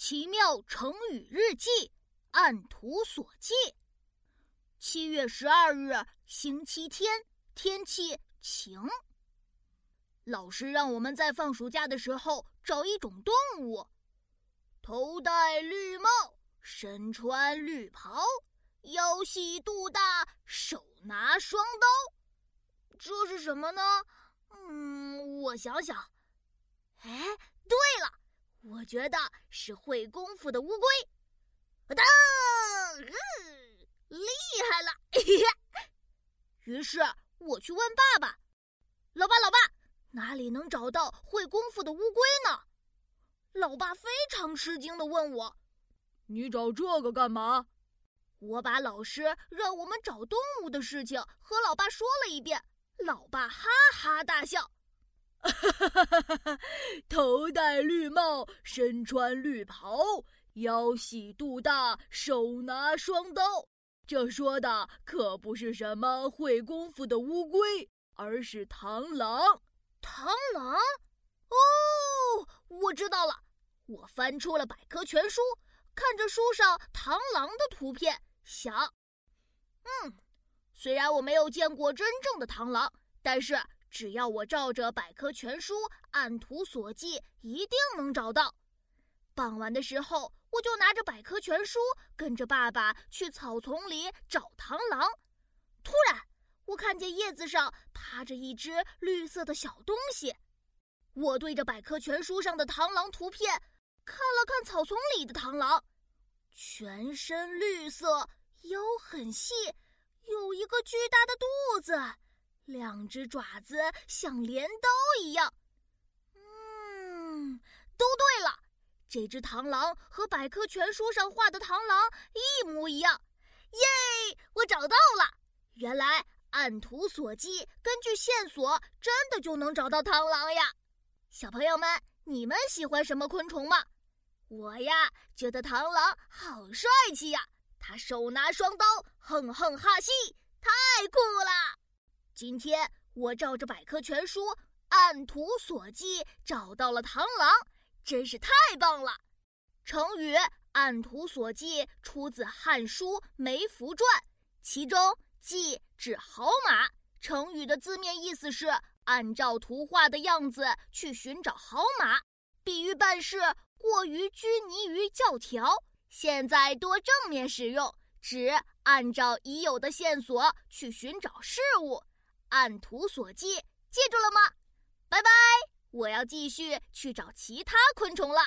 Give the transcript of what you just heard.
奇妙成语日记，按图索骥。七月十二日，星期天，天气晴。老师让我们在放暑假的时候找一种动物，头戴绿帽，身穿绿袍，腰细肚大，手拿双刀。这是什么呢？嗯，我想想。哎，对。我觉得是会功夫的乌龟，当，厉害了！于是我去问爸爸：“老爸，老爸，哪里能找到会功夫的乌龟呢？”老爸非常吃惊的问我：“你找这个干嘛？”我把老师让我们找动物的事情和老爸说了一遍，老爸哈哈大笑。头戴绿帽，身穿绿袍，腰细肚大，手拿双刀。这说的可不是什么会功夫的乌龟，而是螳螂。螳螂？哦，我知道了。我翻出了百科全书，看着书上螳螂的图片，想：嗯，虽然我没有见过真正的螳螂，但是。只要我照着百科全书按图索骥，一定能找到。傍晚的时候，我就拿着百科全书，跟着爸爸去草丛里找螳螂。突然，我看见叶子上趴着一只绿色的小东西。我对着百科全书上的螳螂图片看了看草丛里的螳螂，全身绿色，腰很细，有一个巨大的肚子。两只爪子像镰刀一样，嗯，都对了，这只螳螂和百科全书上画的螳螂一模一样，耶！我找到了，原来按图索骥，根据线索，真的就能找到螳螂呀！小朋友们，你们喜欢什么昆虫吗？我呀，觉得螳螂好帅气呀，它手拿双刀，哼哼哈气，太酷了！今天我照着百科全书按图索骥找到了螳螂，真是太棒了！成语“按图索骥”出自《汉书·梅福传》，其中“骥”指好马。成语的字面意思是按照图画的样子去寻找好马，比喻办事过于拘泥于教条。现在多正面使用，指按照已有的线索去寻找事物。按图索骥，记住了吗？拜拜！我要继续去找其他昆虫了。